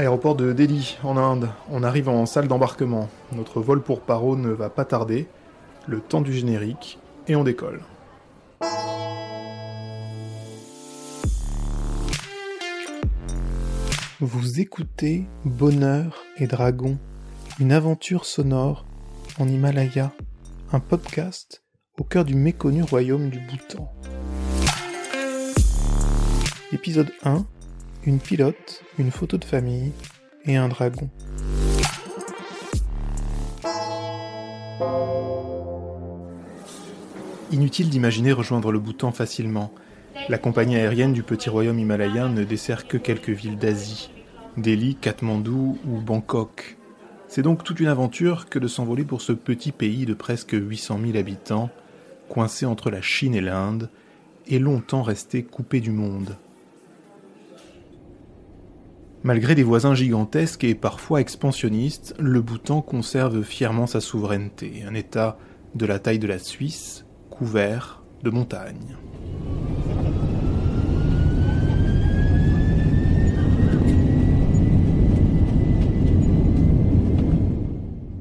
Aéroport de Delhi, en Inde. On arrive en salle d'embarquement. Notre vol pour Paro ne va pas tarder. Le temps du générique, et on décolle. Vous écoutez Bonheur et Dragon, une aventure sonore en Himalaya, un podcast au cœur du méconnu royaume du Bhoutan. Épisode 1 Une pilote, une photo de famille et un dragon. Inutile d'imaginer rejoindre le Bhoutan facilement. La compagnie aérienne du petit royaume himalayen ne dessert que quelques villes d'Asie, Delhi, Katmandou ou Bangkok. C'est donc toute une aventure que de s'envoler pour ce petit pays de presque 800 000 habitants, coincé entre la Chine et l'Inde, et longtemps resté coupé du monde. Malgré des voisins gigantesques et parfois expansionnistes, le Bhoutan conserve fièrement sa souveraineté, un État de la taille de la Suisse, couvert de montagnes.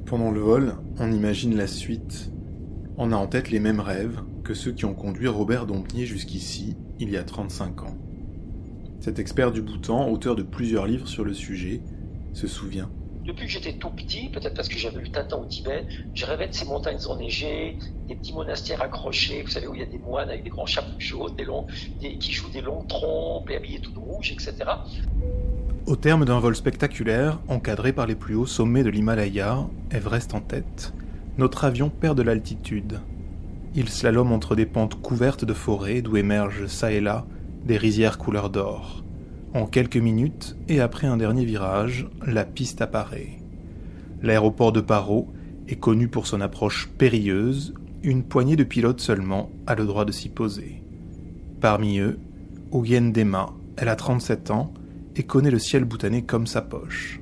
Pendant le vol, on imagine la suite. On a en tête les mêmes rêves que ceux qui ont conduit Robert Dompnier jusqu'ici, il y a 35 ans. Cet expert du Bhoutan, auteur de plusieurs livres sur le sujet, se souvient. Depuis que j'étais tout petit, peut-être parce que j'avais eu Tintin au Tibet, je rêvais de ces montagnes enneigées, des petits monastères accrochés, vous savez, où il y a des moines avec des grands chapeaux jaunes, des longs, qui jouent des longues trompes et habillés tout de rouge, etc. Au terme d'un vol spectaculaire, encadré par les plus hauts sommets de l'Himalaya, Everest en tête, notre avion perd de l'altitude. Il slalome entre des pentes couvertes de forêts d'où émergent çà et là des rizières couleur d'or. En quelques minutes, et après un dernier virage, la piste apparaît. L'aéroport de Paro est connu pour son approche périlleuse, une poignée de pilotes seulement a le droit de s'y poser. Parmi eux, Oyen Dema, elle a 37 ans, et connaît le ciel bhoutanais comme sa poche.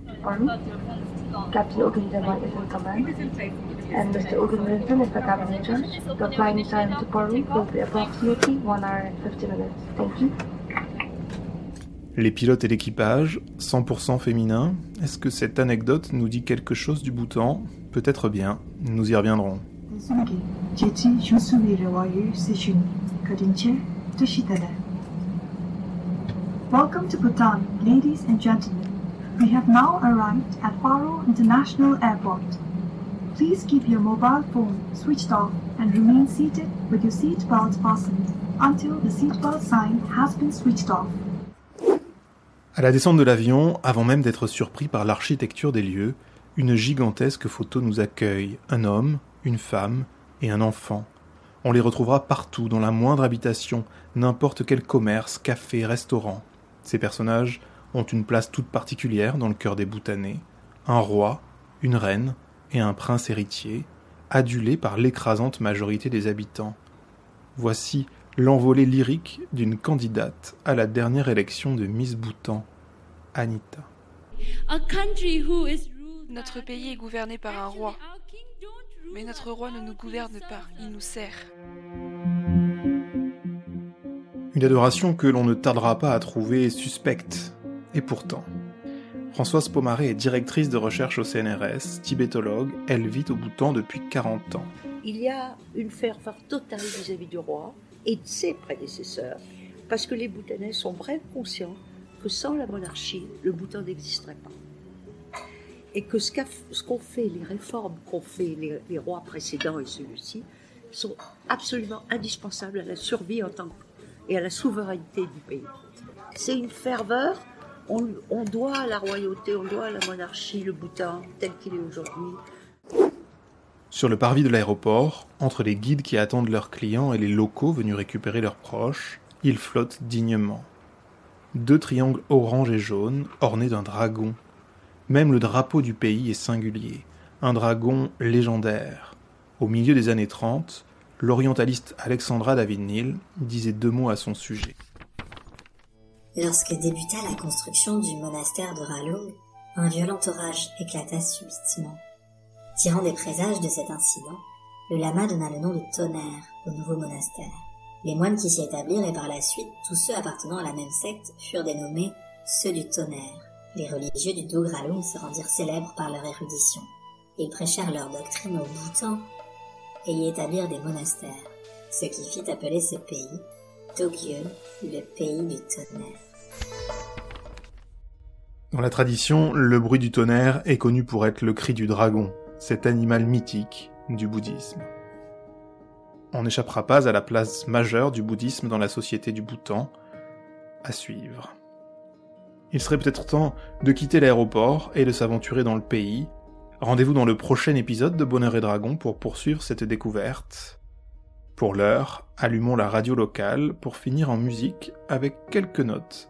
And Mr. Ogundema is the cabin judge. The flying time to Paru will be approximately 1 hour and 50 minutes. Thank you. Les pilotes et l'équipage, 100% féminins, est-ce que cette anecdote nous dit quelque chose du Bhoutan? Peut-être bien, nous y reviendrons. Welcome to Bhutan, ladies and gentlemen. We have now arrived at Paro International Airport. Please keep your mobile phone switched off and remain seated with your fastened until the sign has been switched off. À la descente de l'avion, avant même d'être surpris par l'architecture des lieux, une gigantesque photo nous accueille, un homme, une femme et un enfant. On les retrouvera partout, dans la moindre habitation, n'importe quel commerce, café, restaurant. Ces personnages ont une place toute particulière dans le cœur des Bhoutanais, un roi, une reine et un prince héritier, adulés par l'écrasante majorité des habitants. Voici l'envolée lyrique d'une candidate à la dernière élection de Miss Bhoutan, Anita. Notre pays est gouverné par un roi, mais notre roi ne nous gouverne pas, il nous sert. Une adoration que l'on ne tardera pas à trouver suspecte. Et pourtant, Françoise Pomaré est directrice de recherche au CNRS, tibétologue, elle vit au Bhoutan depuis 40 ans. Il y a une ferveur totale vis-à-vis du roi et de ses prédécesseurs, parce que les Bhoutanais sont vraiment conscients que sans la monarchie, le Bhoutan n'existerait pas. Et que ce qu'ont fait, les réformes qu'ont fait les, les rois précédents et celui-ci, sont absolument indispensables à la survie en tant que et à la souveraineté du pays. C'est une ferveur, on, doit la royauté, on doit la monarchie, le Bhoutan tel qu'il est aujourd'hui. Sur le parvis de l'aéroport, entre les guides qui attendent leurs clients et les locaux venus récupérer leurs proches, ils flottent dignement. Deux triangles orange et jaune ornés d'un dragon. Même le drapeau du pays est singulier, un dragon légendaire. Au milieu des années 30, l'orientaliste Alexandra David-Nil disait deux mots à son sujet. Lorsque débuta la construction du monastère de Ralung, un violent orage éclata subitement. Tirant des présages de cet incident, le lama donna le nom de tonnerre au nouveau monastère. Les moines qui s'y établirent et par la suite tous ceux appartenant à la même secte furent dénommés ceux du tonnerre, Les religieux du Dogralung se rendirent célèbres par leur érudition. Ils prêchèrent leur doctrine au Bhoutan et y établirent des monastères, ce qui fit appeler ce pays Tokyo, le pays du tonnerre. Dans la tradition, le bruit du tonnerre est connu pour être le cri du dragon, cet animal mythique du bouddhisme. On n'échappera pas à la place majeure du bouddhisme dans la société du Bhoutan, à suivre. Il serait peut-être temps de quitter l'aéroport et de s'aventurer dans le pays. Rendez-vous dans le prochain épisode de Bonheur et Dragon pour poursuivre cette découverte. Pour l'heure, allumons la radio locale pour finir en musique avec quelques notes